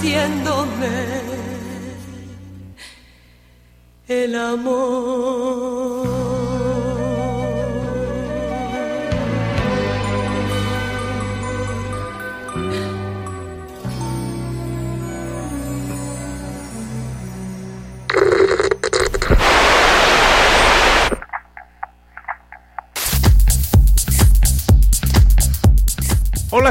haciéndome el amor.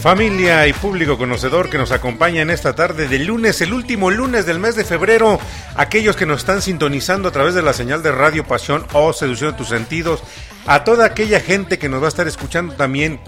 Familia y público conocedor que nos acompaña en esta tarde de lunes, el último lunes del mes de febrero, aquellos que nos están sintonizando a través de la señal de Radio Pasión o Seducción de tus Sentidos, a toda aquella gente que nos va a estar escuchando también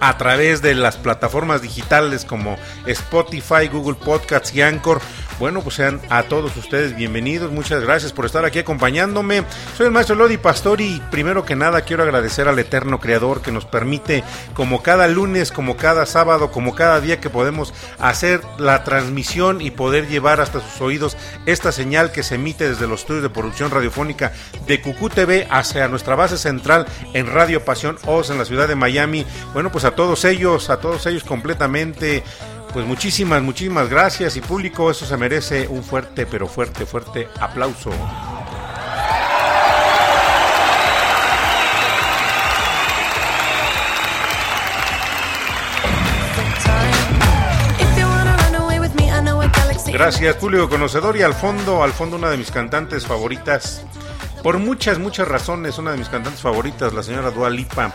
a través de las plataformas digitales como Spotify, Google Podcasts y Anchor. Bueno, pues sean a todos ustedes bienvenidos. Muchas gracias por estar aquí acompañándome. Soy el maestro Lodi Pastor y primero que nada quiero agradecer al eterno creador que nos permite, como cada lunes, como cada sábado, como cada día que podemos hacer la transmisión y poder llevar hasta sus oídos esta señal que se emite desde los estudios de producción radiofónica de Cucú TV hacia nuestra base central en Radio Pasión Oz en la ciudad de Miami. Bueno, pues a todos ellos, a todos ellos completamente pues muchísimas, muchísimas gracias y público, eso se merece un fuerte, pero fuerte, fuerte aplauso. Gracias, público conocedor. Y al fondo, al fondo, una de mis cantantes favoritas. Por muchas, muchas razones, una de mis cantantes favoritas, la señora Dua Lipa.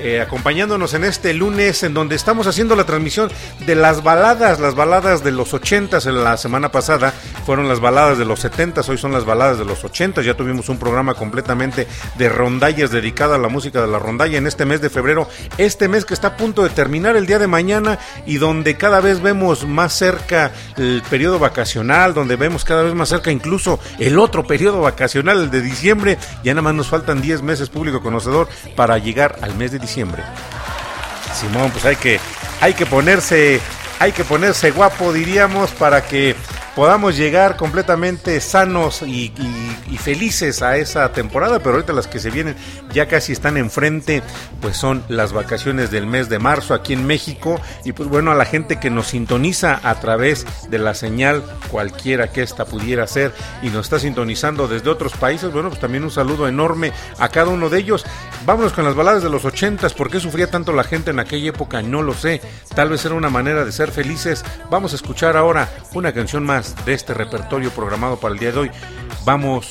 eh, acompañándonos en este lunes en donde estamos haciendo la transmisión de las baladas, las baladas de los 80 en la semana pasada fueron las baladas de los 70 hoy son las baladas de los 80 ya tuvimos un programa completamente de rondallas dedicado a la música de la rondalla en este mes de febrero, este mes que está a punto de terminar el día de mañana y donde cada vez vemos más cerca el periodo vacacional, donde vemos cada vez más cerca incluso el otro periodo vacacional, el de diciembre, ya nada más nos faltan 10 meses público conocedor para llegar al mes de diciembre. Simón, pues hay que, hay que ponerse, hay que ponerse guapo, diríamos, para que podamos llegar completamente sanos y, felices a esa temporada, pero ahorita las que se vienen ya casi están enfrente, pues son las vacaciones del mes de marzo aquí en México y pues bueno, a la gente que nos sintoniza a través de la señal cualquiera que esta pudiera ser y nos está sintonizando desde otros países, bueno, pues también un saludo enorme a cada uno de ellos. Vámonos con las baladas de los ochentas, ¿por qué sufría tanto la gente en aquella época? No lo sé, tal vez era una manera de ser felices. Vamos a escuchar ahora una canción más de este repertorio programado para el día de hoy. Vamos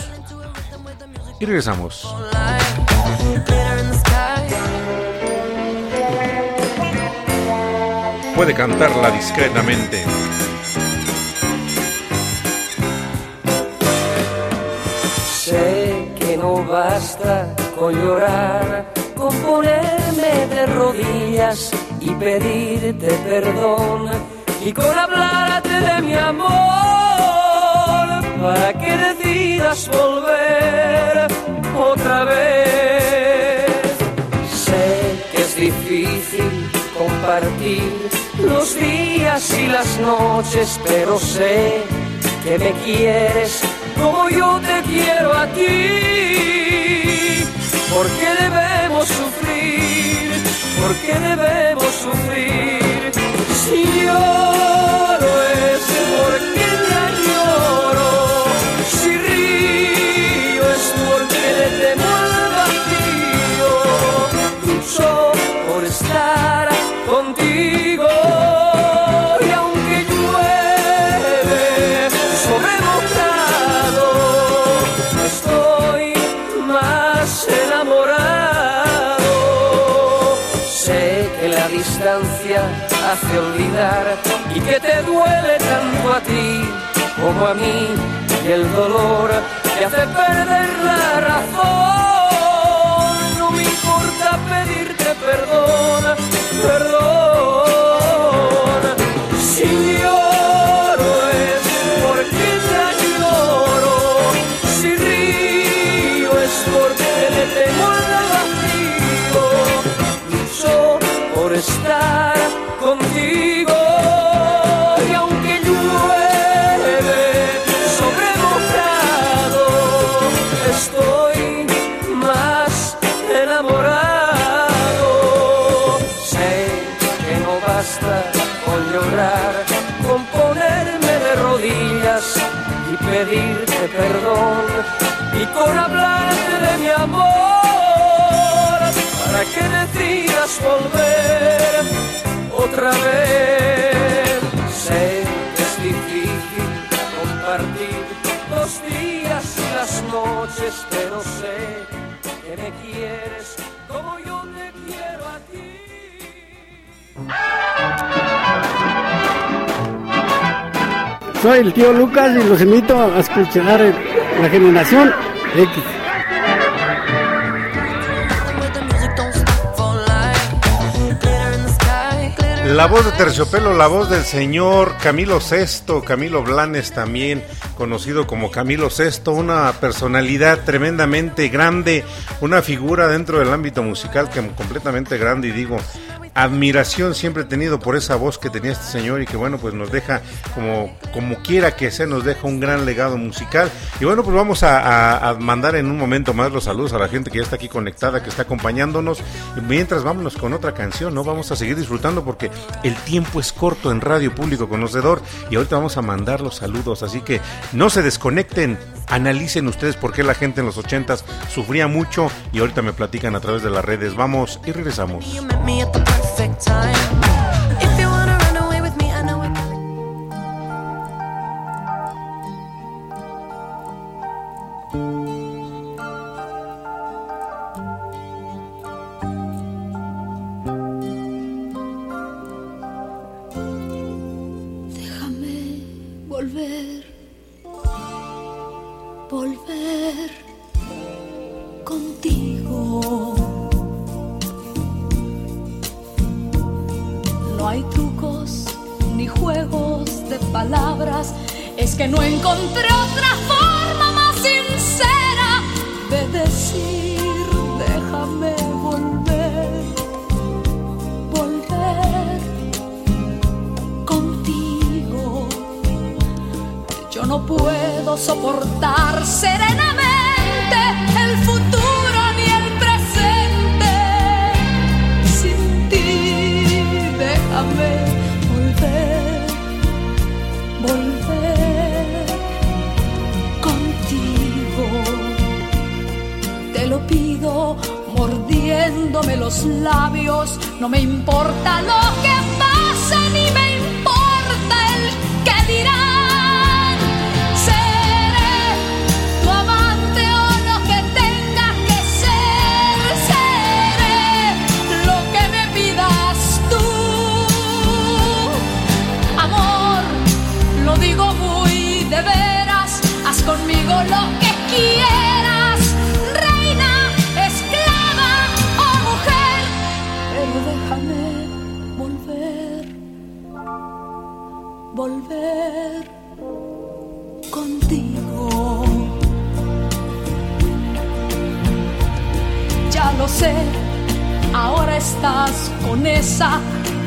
y regresamos. Puede cantarla discretamente. Sé que no basta con llorar, con ponerme de rodillas y pedirte perdón y con hablarte de mi amor para que decidas volver otra vez. Sé que es difícil compartir los días y las noches, pero sé que me quieres como yo te quiero a ti. ¿Por qué debemos sufrir? ¿Por qué debemos sufrir? Si lloro y que te duele tanto a ti como a mí y el dolor te hace perder la razón. No me importa pedirte perdón, perdón. Si lloro con hablarle de mi amor, para que decidas volver otra vez. Sé que es difícil compartir los días y las noches, pero sé que me quieres como yo te quiero a ti. Soy el tío Lucas y los invito a escuchar la generación la voz de Terciopelo, la voz del señor Camilo Sesto, Camilo Blanes también, conocido como Camilo Sesto, una personalidad tremendamente grande, una figura dentro del ámbito musical que completamente grande y digo, admiración siempre he tenido por esa voz que tenía este señor y que bueno, pues nos deja como, como quiera que sea, nos deja un gran legado musical. Y bueno, pues vamos a, mandar en un momento más los saludos a la gente que ya está aquí conectada, que está acompañándonos. Mientras vámonos con otra canción, ¿no? Vamos a seguir disfrutando porque el tiempo es corto en Radio Público Conocedor y ahorita vamos a mandar los saludos. Así que no se desconecten, analicen ustedes por qué la gente en los ochentas sufría mucho y ahorita me platican a través de las redes. Vamos y regresamos. Perfect time.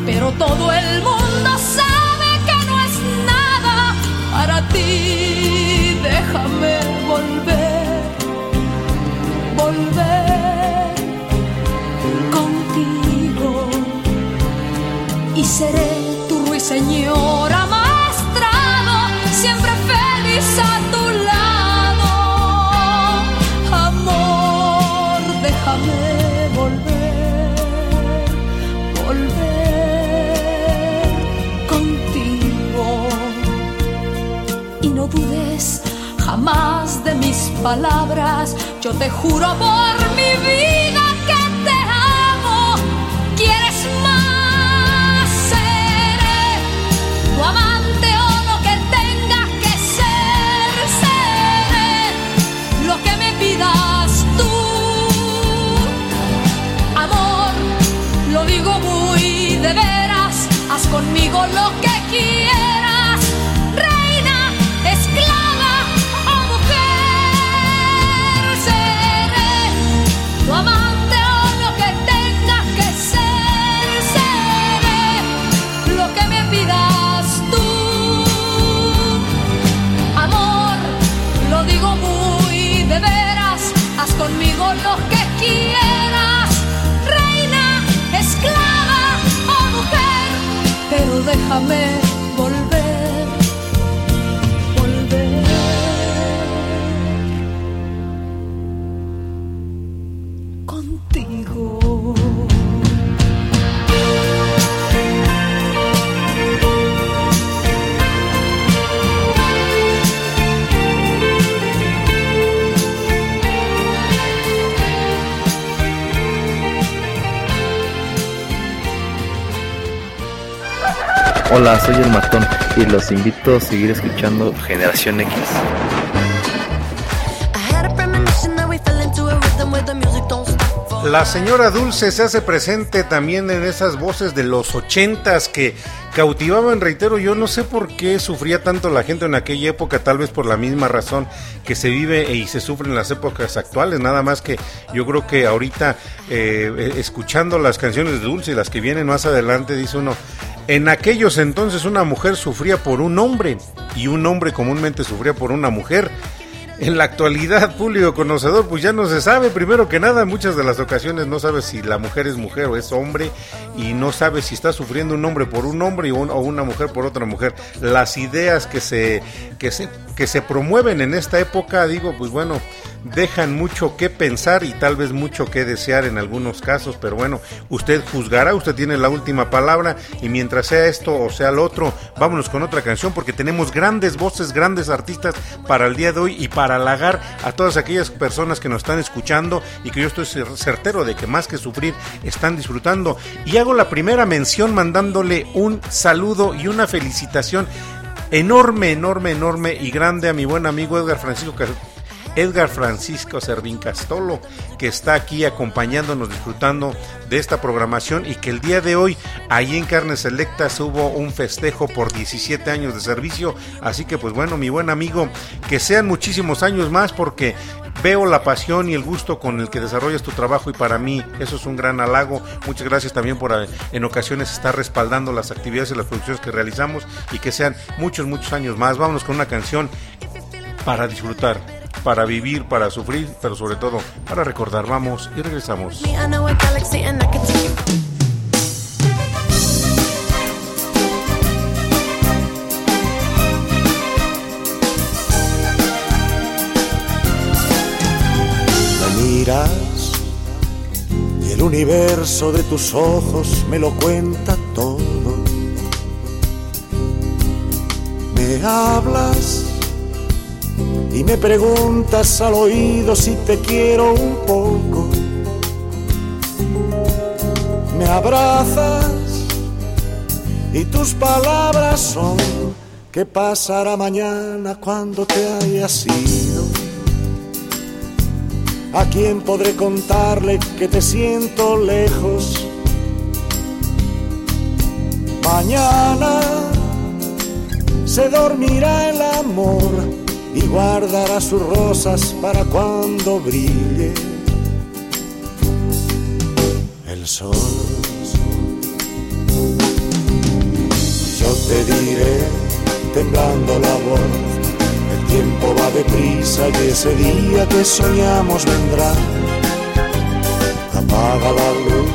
Pero todo el mundo mis palabras. Yo te juro por mi vida que te amo. ¿Quieres más? Seré tu amante o lo que tenga que ser. Seré lo que me pidas tú. Amor, lo digo muy de veras. Haz conmigo lo que quieras. amén. Hola, soy el matón y los invito a seguir escuchando Generación X. La señora Dulce se hace presente también en esas voces de los ochentas que cautivaban, reitero, yo no sé por qué sufría tanto la gente en aquella época, tal vez por la misma razón que se vive y se sufre en las épocas actuales, nada más que yo creo que ahorita eh, escuchando las canciones de Dulce y las que vienen más adelante, dice uno, en aquellos entonces una mujer sufría por un hombre y un hombre comúnmente sufría por una mujer. En la actualidad, público conocedor, pues ya no se sabe. Primero que nada, en muchas de las ocasiones no sabe si la mujer es mujer o es hombre y no sabe si está sufriendo un hombre por un hombre o una mujer por otra mujer. Las ideas que se, que se, que se promueven en esta época, digo, pues bueno, dejan mucho que pensar y tal vez mucho que desear en algunos casos, pero bueno, usted juzgará, usted tiene la última palabra y mientras sea esto o sea lo otro, vámonos con otra canción porque tenemos grandes voces, grandes artistas para el día de hoy y para halagar a todas aquellas personas que nos están escuchando y que yo estoy cer- certero de que más que sufrir están disfrutando. Y hago la primera mención mandándole un saludo y una felicitación enorme, enorme, enorme y grande a mi buen amigo Edgar Francisco Edgar Francisco Servín Castolo, que está aquí acompañándonos, disfrutando de esta programación y que el día de hoy, ahí en Carnes Selectas, hubo un festejo por 17 años de servicio. Así que, pues bueno, mi buen amigo, que sean muchísimos años más porque veo la pasión y el gusto con el que desarrollas tu trabajo y para mí eso es un gran halago. Muchas gracias también por eh, en ocasiones estar respaldando las actividades y las producciones que realizamos y que sean muchos, muchos años más. Vámonos con una canción para disfrutar, para vivir, para sufrir, pero sobre todo para recordar. Vamos y regresamos. miras y el universo de tus ojos me lo cuenta todo. Me hablas y me preguntas al oído si te quiero un poco. Me abrazas y tus palabras son ¿qué pasará mañana cuando te hayas ido? ¿A quién podré contarle que te siento lejos? Mañana se dormirá el amor y guardará sus rosas para cuando brille el sol. Yo te diré, temblando la voz, el tiempo va deprisa y ese día que soñamos vendrá. Apaga la luz,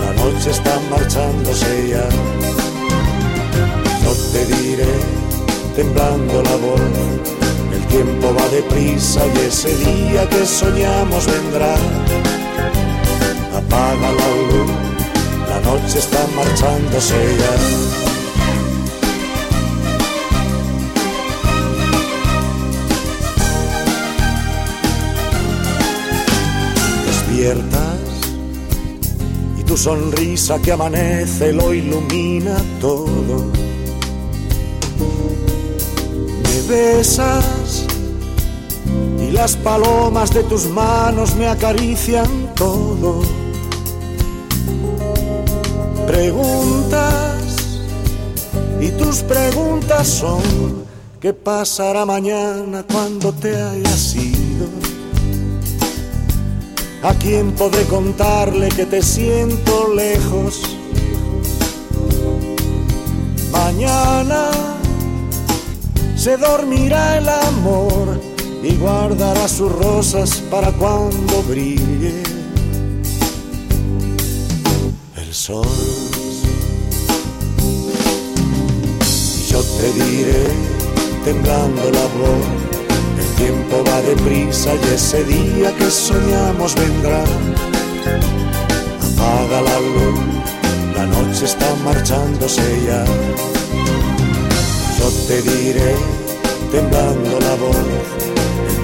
la noche está marchándose ya. Yo te diré, temblando la voz, el tiempo va deprisa y ese día que soñamos vendrá. Apaga la luz, la noche está marchándose ya. despiertas y tu sonrisa que amanece lo ilumina todo. Me besas y las palomas de tus manos me acarician todo. Preguntas y tus preguntas son ¿qué pasará mañana cuando te hayas ido? ¿A quién podré contarle que te siento lejos? Mañana se dormirá el amor y guardará sus rosas para cuando brille el sol. Yo te diré, temblando la voz, el tiempo va deprisa y ese día que soñamos vendrá. Apaga la luz, la noche está marchándose ya. Yo te diré, temblando la voz,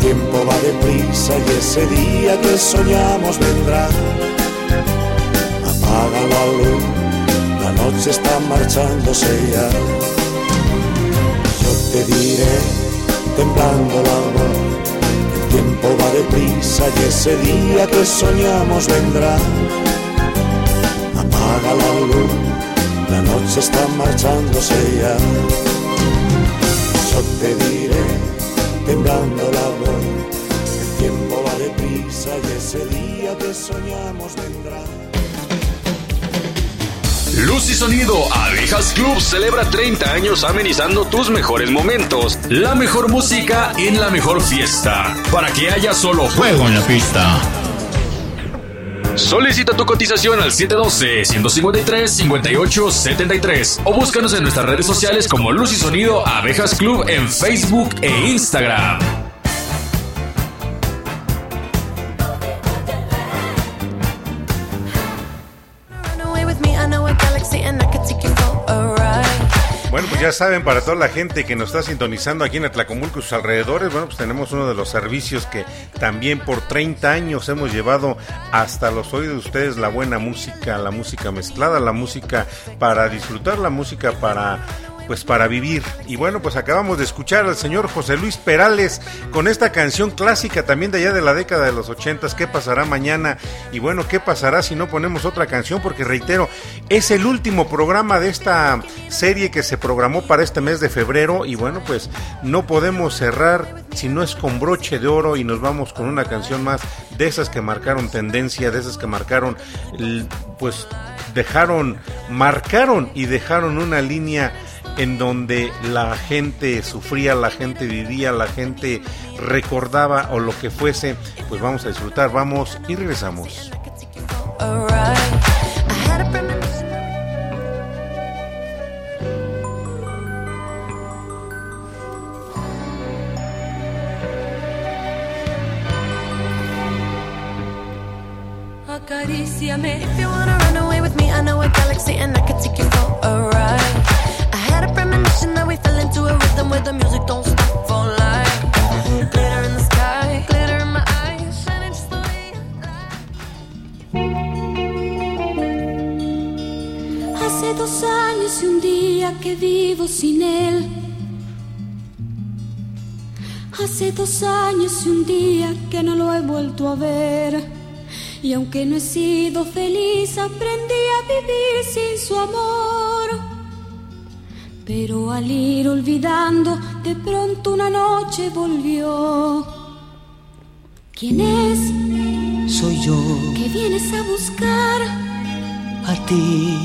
tiempo va deprisa y ese día que soñamos vendrá. Apaga la luz, la noche está marchándose ya. Yo te diré, temblando la voz, el tiempo va deprisa y ese día que soñamos vendrá. Apaga la luz, la noche está marchándose ya. Soñamos vendrá. Luz y Sonido Abejas Club celebra 30 años amenizando tus mejores momentos. La mejor música en la mejor fiesta. Para que haya solo juego en la pista. Solicita tu cotización al 712-153-5873 o búscanos en nuestras redes sociales como Luz y Sonido Abejas Club en Facebook e Instagram. Ya saben, para toda la gente que nos está sintonizando aquí en Atlacomulco y sus alrededores, bueno, pues tenemos uno de los servicios que también por 30 años hemos llevado hasta los oídos de ustedes la buena música, la música mezclada, la música para disfrutar, la música para pues para vivir. Y bueno, pues acabamos de escuchar al señor José Luis Perales con esta canción clásica también de allá de la década de los ochentas, ¿qué pasará mañana? Y bueno, ¿qué pasará si no ponemos otra canción? Porque reitero, es el último programa de esta serie que se programó para este mes de febrero y bueno, pues no podemos cerrar si no es con broche de oro y nos vamos con una canción más de esas que marcaron tendencia, de esas que marcaron pues dejaron, marcaron y dejaron una línea en donde la gente sufría, la gente vivía, la gente recordaba o lo que fuese, pues vamos a disfrutar, vamos y regresamos. I premonition that we fell into a rhythm where the music don't stop for life. Glitter in the sky, glitter in my eyes, shining just the way you Hace dos años y un día que vivo sin él. Hace dos años y un día que no lo he vuelto a ver. Y aunque no he sido feliz, aprendí a vivir sin su amor. Pero al ir olvidando, de pronto una noche volvió. ¿Quién es? Soy yo, ¿Qué vienes a buscar? a ti,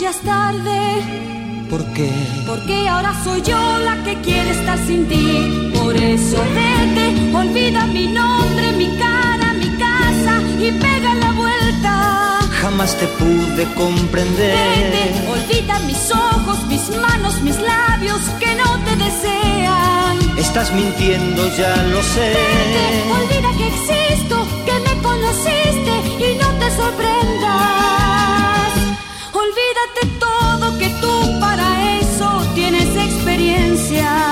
Ya es tarde. ¿por qué? Porque ahora soy yo la que quiere estar sin ti. Por eso vete, olvida mi nombre, mi cara, mi casa y pega la vuelta. Jamás te pude comprender. Vete, olvida mis ojos, mis manos, mis labios que no te desean. Estás mintiendo, ya lo sé. Vete, olvida que existo, que me conociste y no te sorprendas. Olvídate todo que tú para eso tienes experiencia.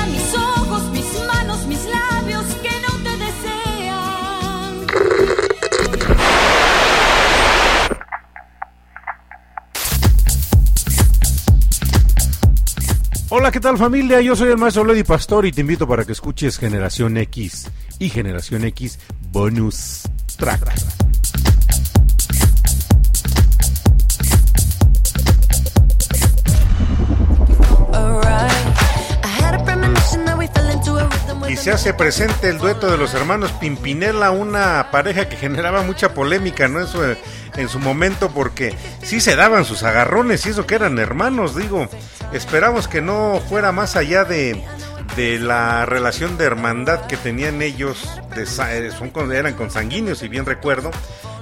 Hola, ¿qué tal familia? Yo soy el maestro Lady Pastor y te invito para que escuches Generación X y Generación X Bonus Track. Y se hace presente el dueto de los hermanos Pimpinela, una pareja que generaba mucha polémica, ¿no? En su momento, porque sí se daban sus agarrones y eso que eran hermanos, digo. Esperamos que no fuera más allá de, de la relación de hermandad que tenían ellos, eh, son, eran consanguíneos, si bien recuerdo.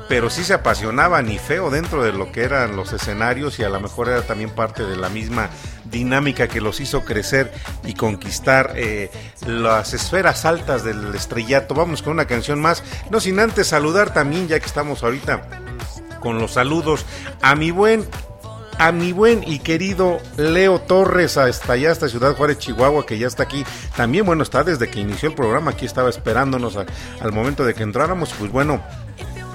Pero sí se apasionaban y feo dentro de lo que eran los escenarios y a lo mejor era también parte de la misma dinámica que los hizo crecer y conquistar eh, las esferas altas del estrellato. Vamos con una canción más, no sin antes saludar también, ya que estamos ahorita con los saludos a mi buen a mi buen y querido Leo Torres hasta allá, hasta Ciudad Juárez, Chihuahua, que ya está aquí. También, bueno, está desde que inició el programa, aquí estaba esperándonos al momento de que entráramos. Pues bueno,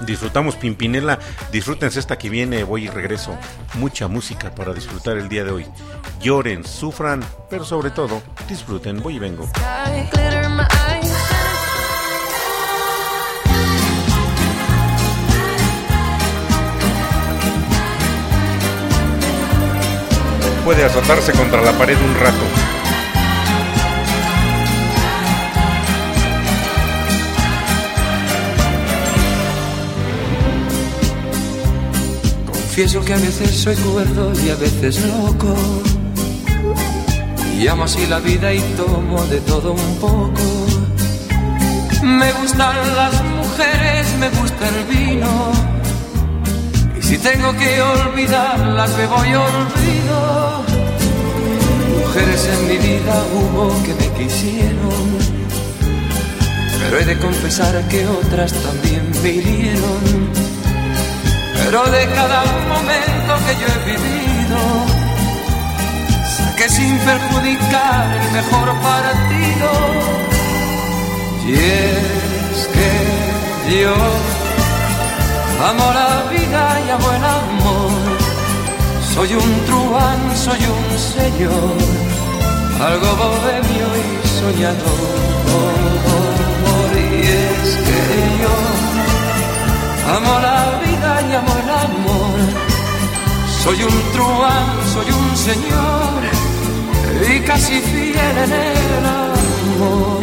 disfrutamos Pimpinela, disfrútense esta que viene, voy y regreso. Mucha música para disfrutar el día de hoy. Lloren, sufran, pero sobre todo, disfruten, voy y vengo. Puede azotarse contra la pared un rato. Confieso que a veces soy cuerdo y a veces loco. Y amo así la vida y tomo de todo un poco. Me gustan las mujeres, me gusta el vino. Si tengo que olvidarlas, me voy olvido. Mujeres en mi vida hubo que me quisieron. Pero he de confesar que otras también me hirieron. Pero de cada momento que yo he vivido, saqué sin perjudicar el mejor partido. Y es que yo amo la vida y amo el amor. Soy un truán, soy un señor, algo bohemio y soñador. Y es que yo Amo la vida y amo el amor. Soy un truán, soy un señor y casi fiel en el amor.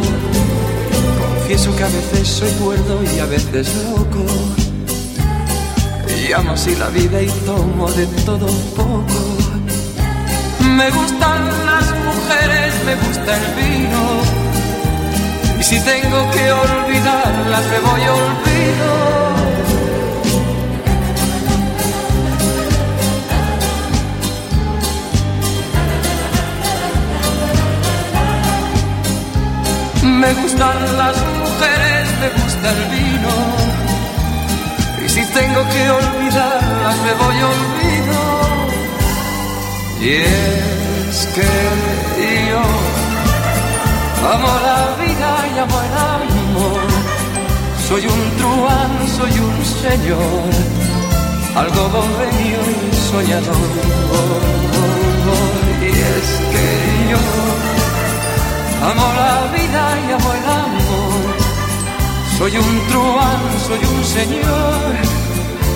Confieso que a veces soy cuerdo y a veces loco. Y amo así la vida y tomo de todo un poco. Me gustan las mujeres, me gusta el vino. Y si tengo que olvidarlas, me voy olvido. Me gustan las mujeres, me gusta el vino. Tengo que olvidarlas, me voy olvido. Y es que yo amo la vida y amo el amor. Soy un truán, soy un señor, algo bohemio y soñador. Y es que yo Amo la vida y amo el amor. Soy un truán, soy un señor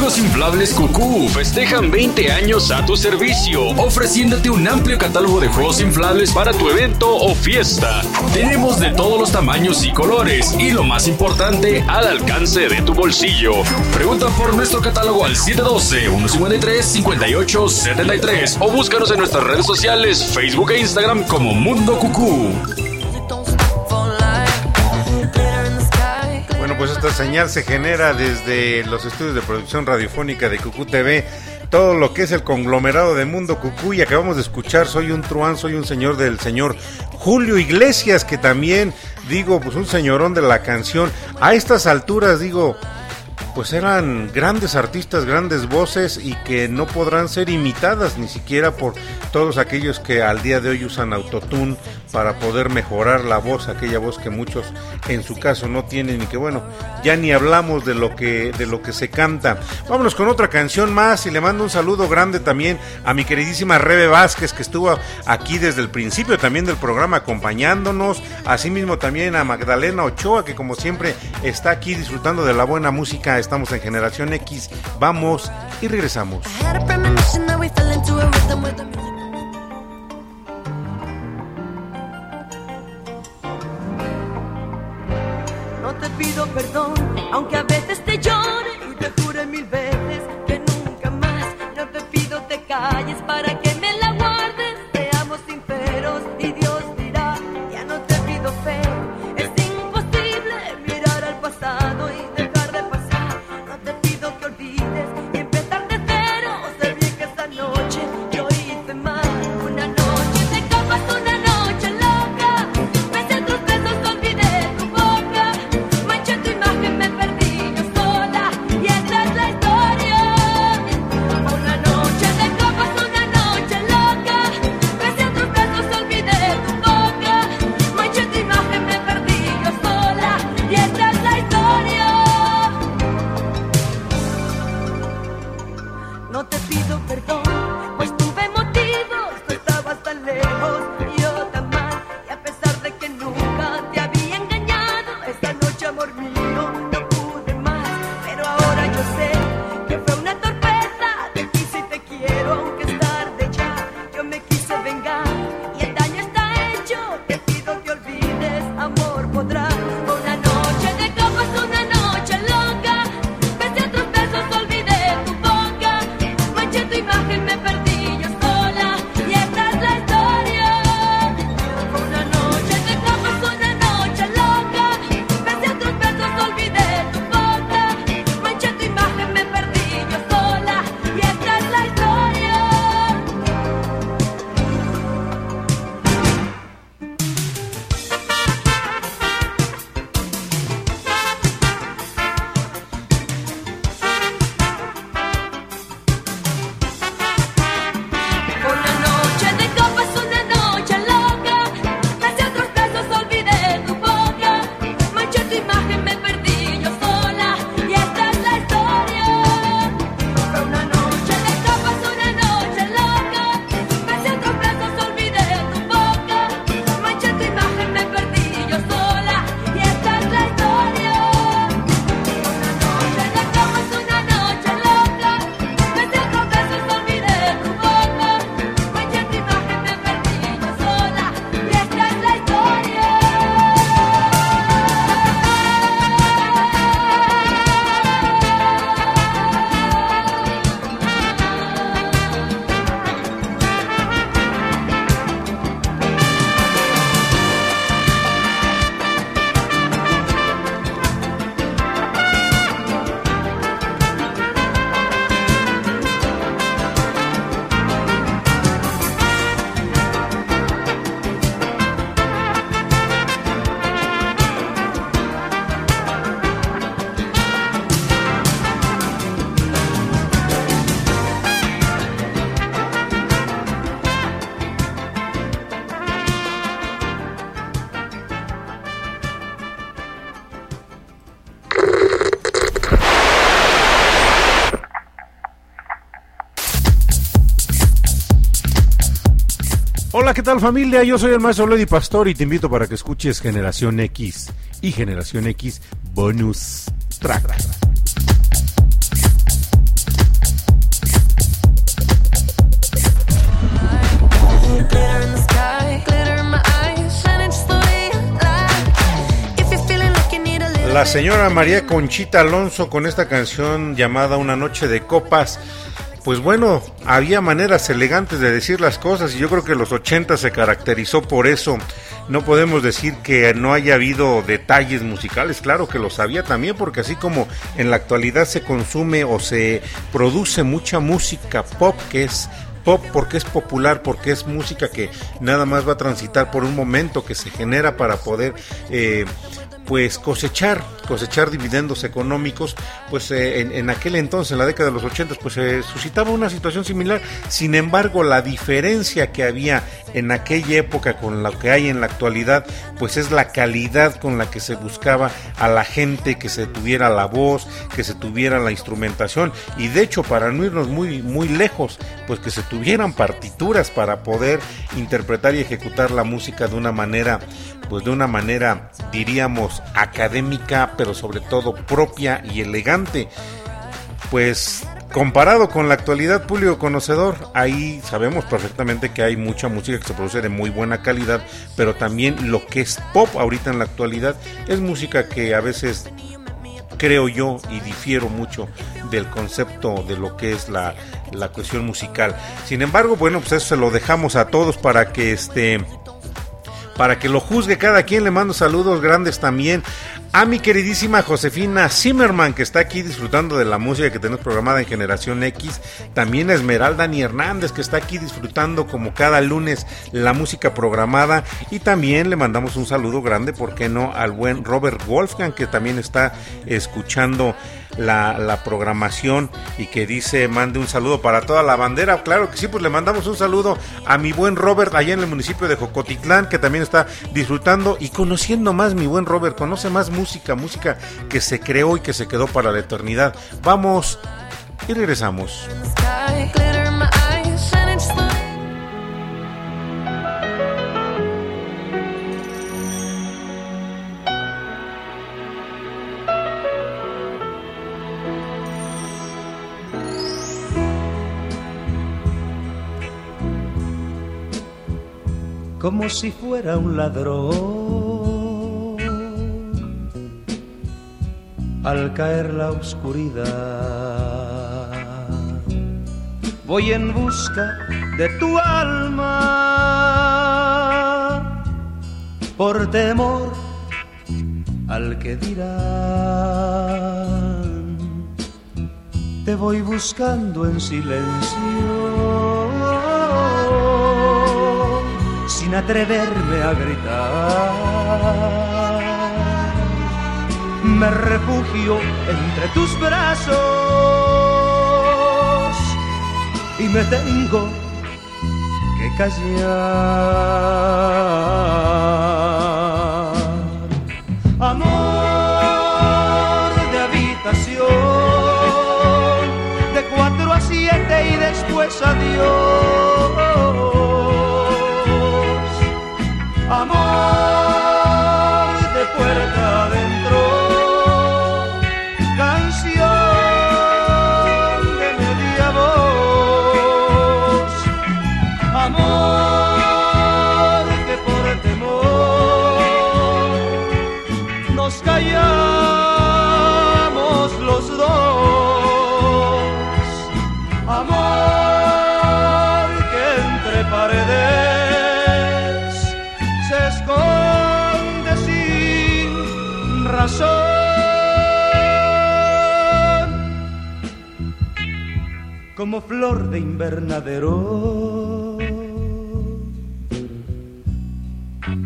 Juegos Inflables Cucú festejan 20 años a tu servicio, ofreciéndote un amplio catálogo de juegos inflables para tu evento o fiesta. Tenemos de todos los tamaños y colores y lo más importante, al alcance de tu bolsillo. Pregunta por nuestro catálogo al 712-153-5873 o búscanos en nuestras redes sociales, Facebook e Instagram como Mundo Cucú. Pues esta señal se genera desde los estudios de producción radiofónica de Cucú TV, todo lo que es el conglomerado de Mundo Cucú y acabamos de escuchar Soy un truán, soy un señor del señor Julio Iglesias, que también digo, pues un señorón de la canción. A estas alturas digo, pues eran grandes artistas, grandes voces y que no podrán ser imitadas ni siquiera por todos aquellos que al día de hoy usan autotune para poder mejorar la voz, aquella voz que muchos en su caso no tienen y que bueno, ya ni hablamos de lo que de lo que se canta. Vámonos con otra canción más y le mando un saludo grande también a mi queridísima Rebe Vázquez que estuvo aquí desde el principio también del programa acompañándonos, asimismo también a Magdalena Ochoa que como siempre está aquí disfrutando de la buena música. Estamos en Generación X. Vamos y regresamos. No te pido perdón, aunque a veces te llore y te jure mil veces que nunca más. No te pido te calles para que Hola, ¿qué tal familia? Yo soy el maestro Lady Pastor y te invito para que escuches Generación X y Generación X Bonus Track. La señora María Conchita Alonso con esta canción llamada Una noche de copas. Pues bueno, había maneras elegantes de decir las cosas y yo creo que los 80 se caracterizó por eso. No podemos decir que no haya habido detalles musicales, claro que los había también, porque así como en la actualidad se consume o se produce mucha música pop que es pop porque es popular, porque es música que nada más va a transitar por un momento que se genera para poder eh, pues cosechar, cosechar dividendos económicos, pues eh, en, en, aquel entonces, en la década de los 80, pues se suscitaba una situación similar. Sin embargo, la diferencia que había en aquella época con lo que hay en la actualidad, pues es la calidad con la que se buscaba a la gente que se tuviera la voz, que se tuviera la instrumentación y de hecho para no irnos muy muy lejos, pues que se tuvieran partituras para poder interpretar y ejecutar la música de una manera pues de una manera diríamos académica, pero sobre todo propia y elegante. Pues comparado con la actualidad público conocedor, ahí sabemos perfectamente que hay mucha música que se produce de muy buena calidad, pero también lo que es pop ahorita en la actualidad es música que a veces creo yo y difiero mucho del concepto de lo que es la, la cuestión musical. Sin embargo, bueno, pues eso se lo dejamos a todos para que este para que lo juzgue cada quien. Le mando saludos grandes también a mi queridísima Josefina Zimmerman, que está aquí disfrutando de la música que tenemos programada en Generación X. También a Esmeralda Ni Hernández, que está aquí disfrutando como cada lunes la música programada. Y también le mandamos un saludo grande, ¿por qué no? Al buen Robert Wolfgang, que también está escuchando la, la, programación y que dice mande un saludo para toda la bandera. Claro que sí, pues le mandamos un saludo a mi buen Robert allá en el municipio de Jocotitlán, que también está disfrutando y conociendo más mi buen Robert, conoce más música, música que se creó y que se quedó para la eternidad. Vamos y regresamos. como si fuera un ladrón. Al caer la oscuridad, voy en busca de tu alma, por temor al que dirán, te voy buscando en silencio. Sin atreverme a gritar. Me refugio entre tus brazos y me tengo que callar. Flor de invernadero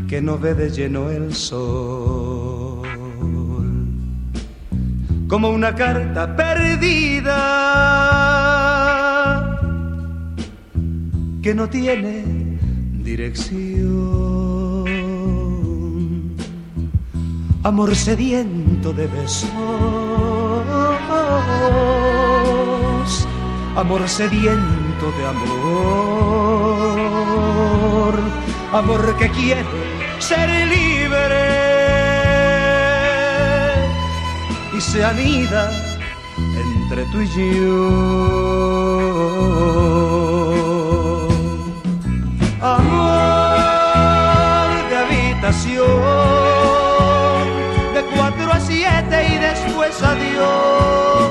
que no ve de lleno el sol, como una carta perdida que no tiene dirección. Amor sediento de besos, amor sediento de amor, amor que quiere ser libre y se anida entre tú y yo amor de habitación, de cuatro a siete y después adiós.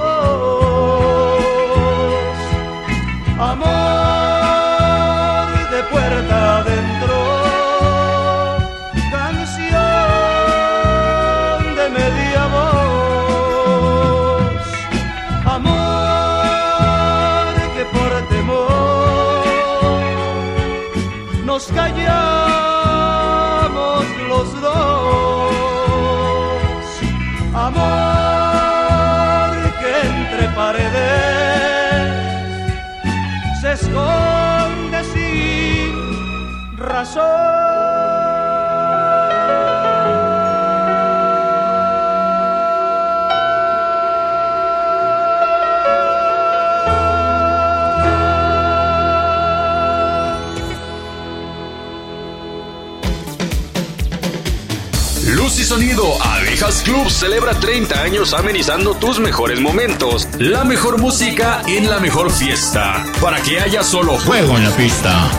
Abejas Club celebra 30 años amenizando tus mejores momentos. La mejor música en la mejor fiesta. Para que haya solo juego en la pista.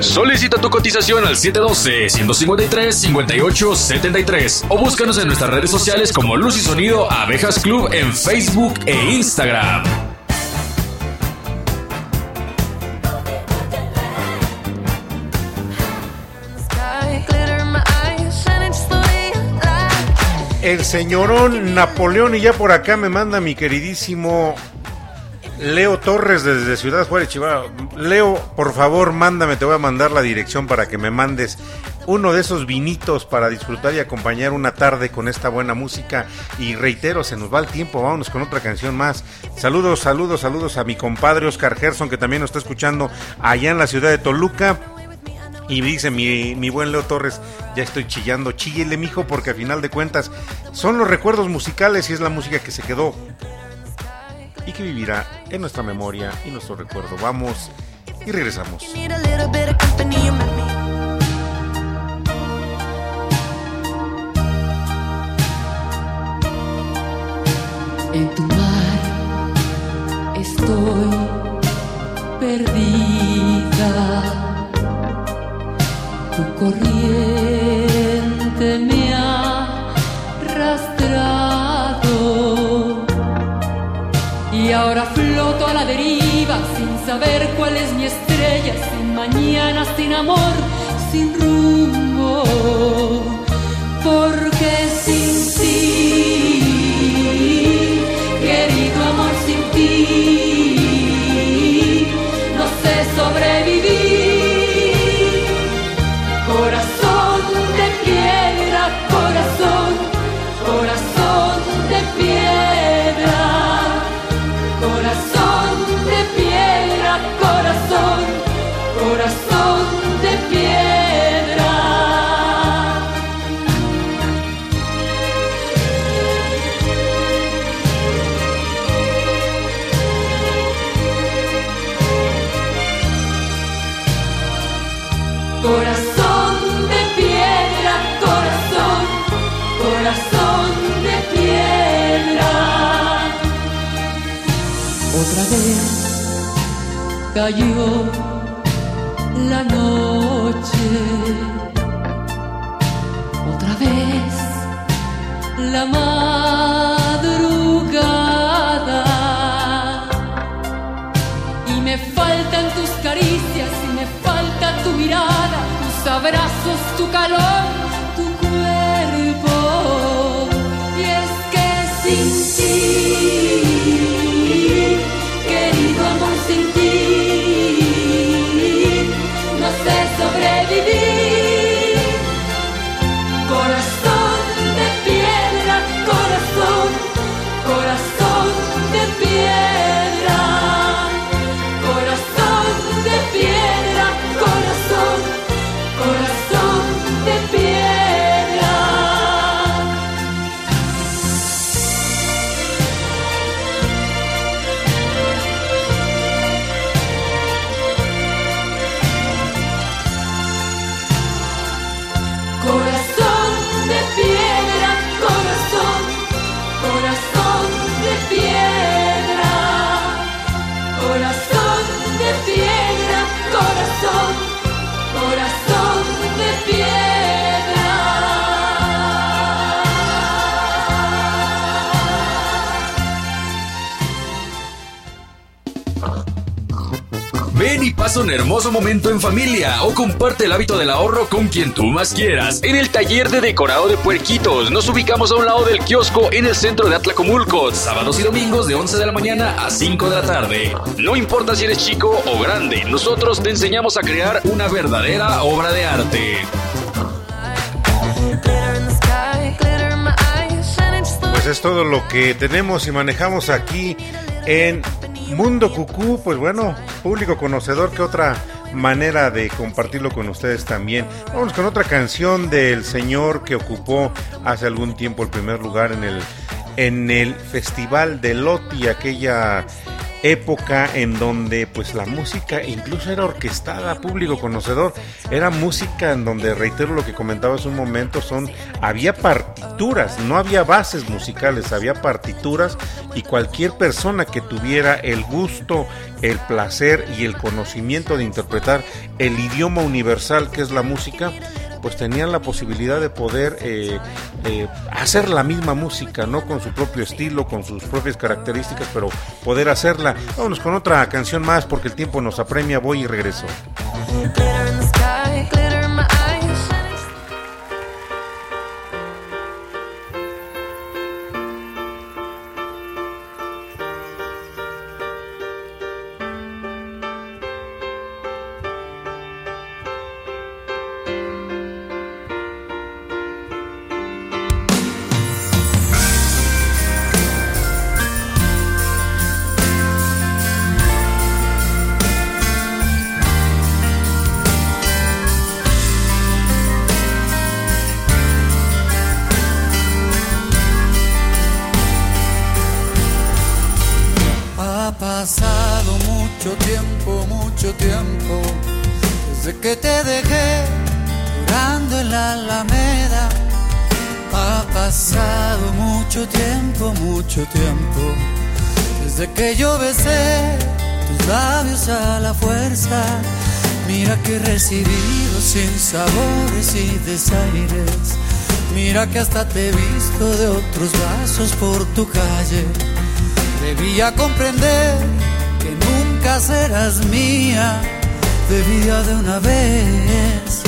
Solicita tu cotización al 712-153-5873 o búscanos en nuestras redes sociales como Luz y Sonido Abejas Club en Facebook e Instagram. El señorón Napoleón y ya por acá me manda mi queridísimo Leo Torres desde Ciudad Juárez, Chihuahua. Leo, por favor, mándame, te voy a mandar la dirección para que me mandes uno de esos vinitos para disfrutar y acompañar una tarde con esta buena música. Y reitero, se nos va el tiempo, vámonos con otra canción más. Saludos, saludos, saludos a mi compadre Oscar Gerson, que también nos está escuchando allá en la ciudad de Toluca. Y dice mi, mi buen Leo Torres, ya estoy chillando, chíllele mijo, porque a final de cuentas son los recuerdos musicales y es la música que se quedó y que vivirá en nuestra memoria y nuestro recuerdo. Vamos y regresamos. En tu mar estoy perdida. Corriente me ha arrastrado. Y ahora floto a la deriva sin saber cuál es mi estrella, sin mañana, sin amor, sin rumbo. Porque sin cayó la noche. Otra vez la madrugada. Y me faltan tus caricias y me falta tu mirada, tus abrazos, tu calor, pasa un hermoso momento en familia o comparte el hábito del ahorro con quien tú más quieras. En el taller de decorado de puerquitos nos ubicamos a un lado del kiosco en el centro de Atlacomulco, sábados y domingos de 11 de la mañana a 5 de la tarde. No importa si eres chico o grande, nosotros te enseñamos a crear una verdadera obra de arte. Pues es todo lo que tenemos y manejamos aquí en Mundo Cucú. Pues bueno, público conocedor, que otra manera de compartirlo con ustedes también. Vamos con otra canción del señor que ocupó hace algún tiempo el primer lugar en el en el Festival de Loti, aquella época en donde pues la música incluso era orquestada, público conocedor, era música en donde reitero lo que comentaba hace un momento, son había partituras, no había bases musicales, había partituras y cualquier persona que tuviera el gusto, el placer y el conocimiento de interpretar el idioma universal que es la música, pues tenían la posibilidad de poder eh, eh, hacer la misma música, ¿no? Con su propio estilo, con sus propias características, pero poder hacerla. Vámonos con otra canción más porque el tiempo nos apremia, voy y regreso. Alameda. Ha pasado mucho tiempo, mucho tiempo, desde que yo besé tus labios a la fuerza. Mira que he recibido sin sabores y desaires. Mira que hasta te he visto de otros brazos por tu calle. Debía comprender que nunca serás mía. Debía de una vez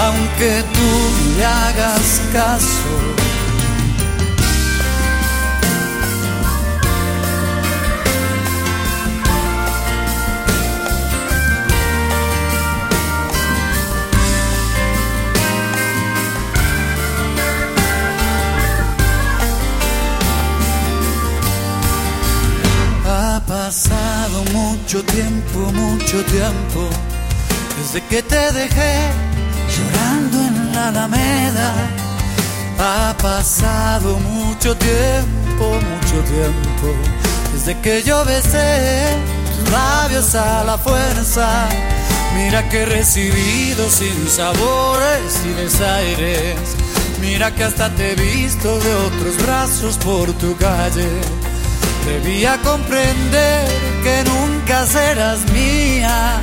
Aunque tú le hagas caso. Ha pasado mucho tiempo, mucho tiempo, desde que te dejé llorando en la alameda. Ha pasado mucho tiempo, mucho tiempo, desde que yo besé tus labios a la fuerza. Mira que he recibido sin sabores y desaires. Mira que hasta te he visto de otros brazos por tu calle. Debía comprender que nunca serás mía.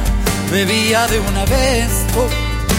Debía de una vez oh,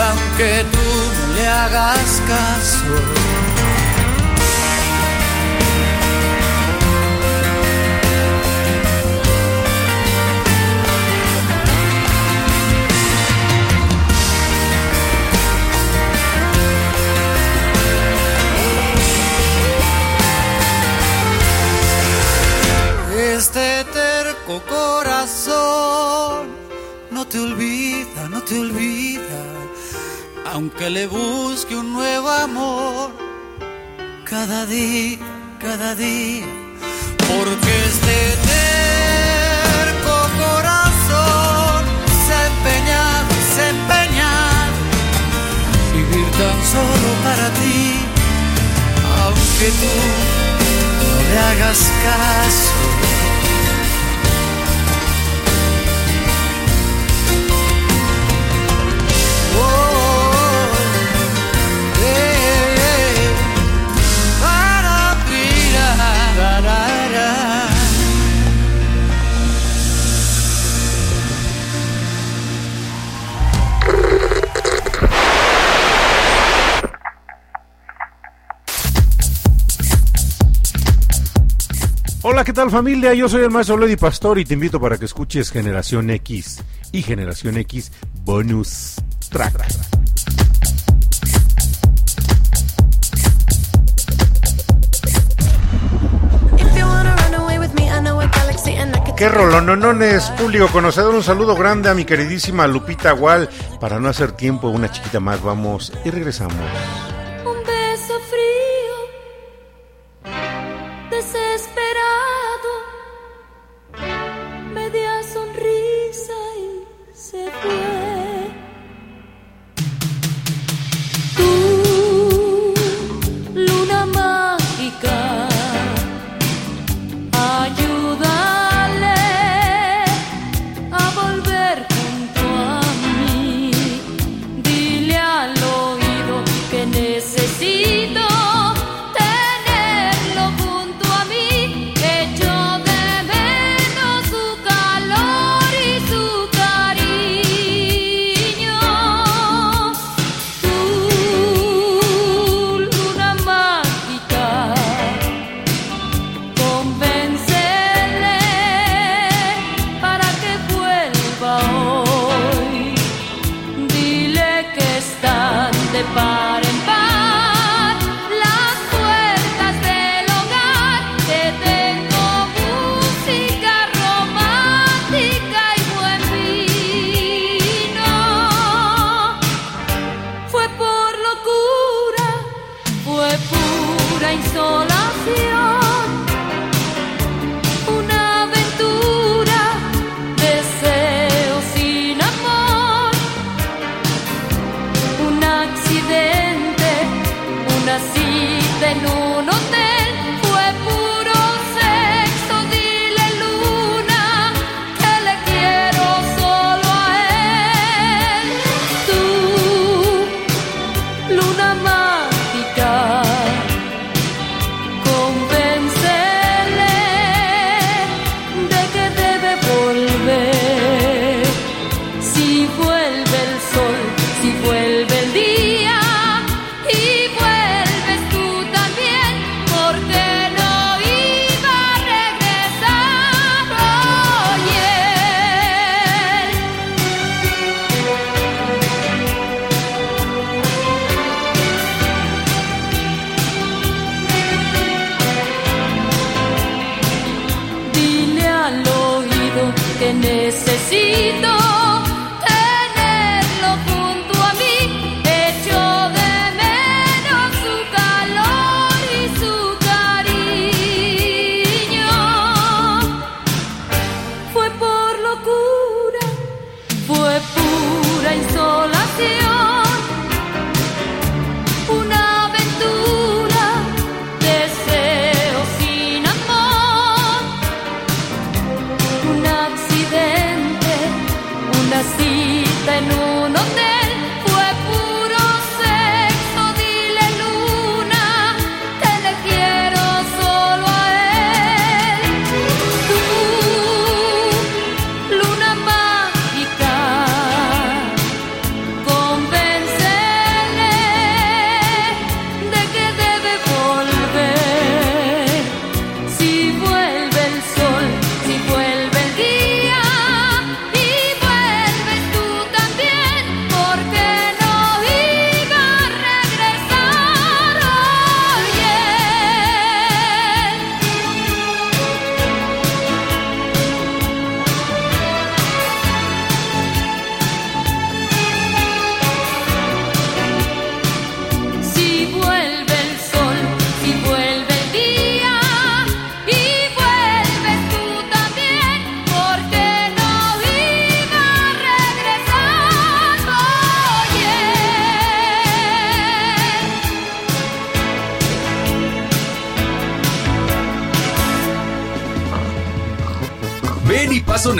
aunque tú no le hagas caso. Este terco corazón no te olvida, no te olvida aunque le busque un nuevo amor, cada día, cada día, porque este terco corazón se empeña, se empeña, vivir tan solo para ti, aunque tú no le hagas caso. Hola, ¿qué tal familia? Yo soy el maestro Lady Pastor y te invito para que escuches Generación X y Generación X Bonus Track. Qué rolononones, público conocedor. Un saludo grande a mi queridísima Lupita Wall. Para no hacer tiempo, una chiquita más, vamos y regresamos.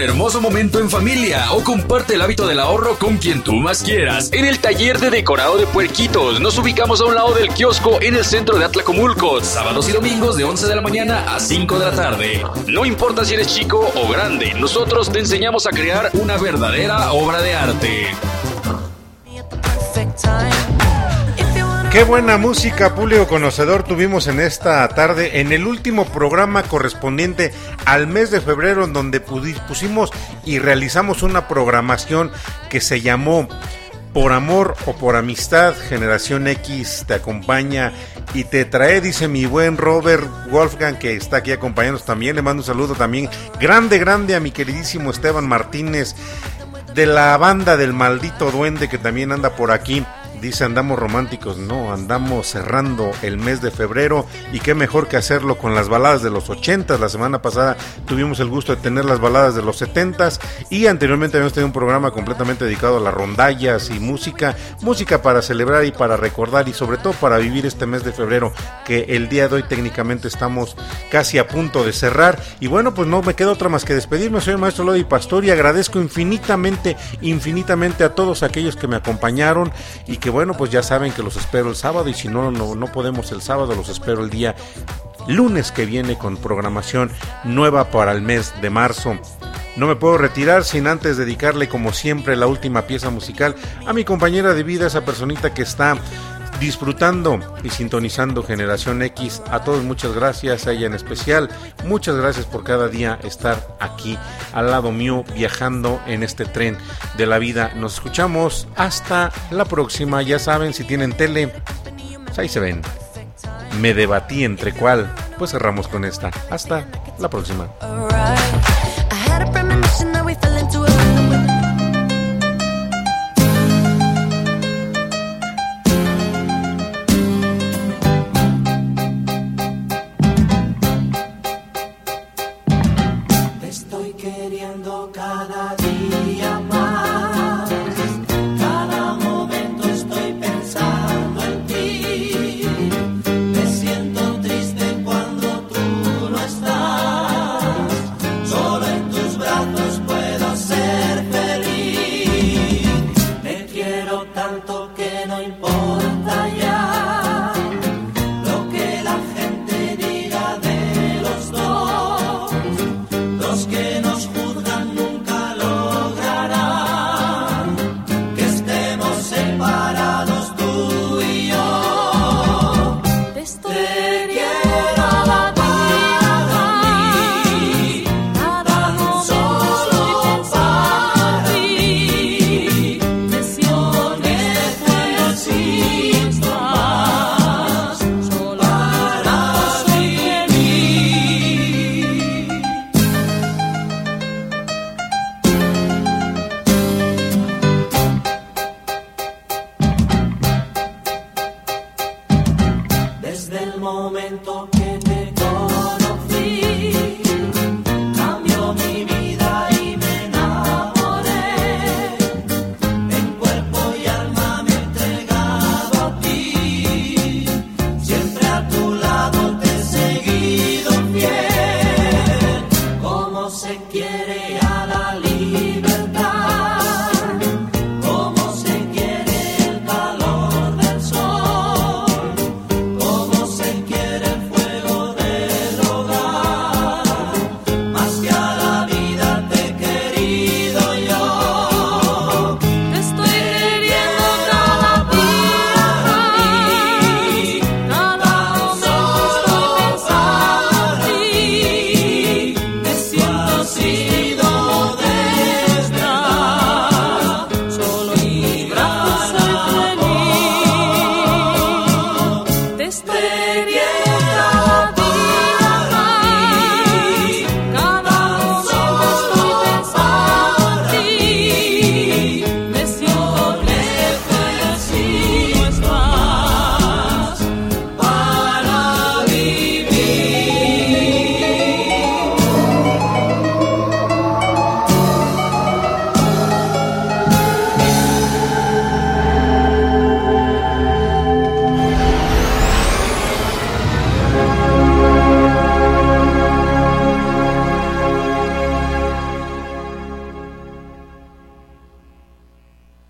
Hermoso momento en familia o comparte el hábito del ahorro con quien tú más quieras. En el taller de decorado de puerquitos nos ubicamos a un lado del kiosco en el centro de Atlacomulco, sábados y domingos de 11 de la mañana a 5 de la tarde. No importa si eres chico o grande, nosotros te enseñamos a crear una verdadera obra de arte. Qué buena música, público conocedor, tuvimos en esta tarde, en el último programa correspondiente al mes de febrero, en donde pusimos y realizamos una programación que se llamó Por Amor o por Amistad, Generación X te acompaña y te trae, dice mi buen Robert Wolfgang, que está aquí acompañándonos también. Le mando un saludo también grande, grande a mi queridísimo Esteban Martínez de la banda del maldito duende que también anda por aquí. Dice andamos románticos, no, andamos cerrando el mes de febrero. Y qué mejor que hacerlo con las baladas de los 80. La semana pasada tuvimos el gusto de tener las baladas de los 70 y anteriormente habíamos tenido un programa completamente dedicado a las rondallas y música, música para celebrar y para recordar y sobre todo para vivir este mes de febrero que el día de hoy técnicamente estamos casi a punto de cerrar. Y bueno pues no me queda otra más que despedirme, soy el maestro Lodi Pastor y agradezco infinitamente, infinitamente a todos aquellos que me acompañaron y que bueno, pues ya saben que los espero el sábado y si no, no, no podemos el sábado, los espero el día lunes que viene con programación nueva para el mes de marzo. No me puedo retirar sin antes dedicarle como siempre la última pieza musical a mi compañera de vida, esa personita que está disfrutando y sintonizando Generación X. A todos muchas gracias, a ella en especial. Muchas gracias por cada día estar aquí al lado mío viajando en este tren de la vida. Nos escuchamos hasta la próxima. Ya saben, si tienen tele, pues ahí se ven. Me debatí entre cuál. Pues cerramos con esta. Hasta la próxima.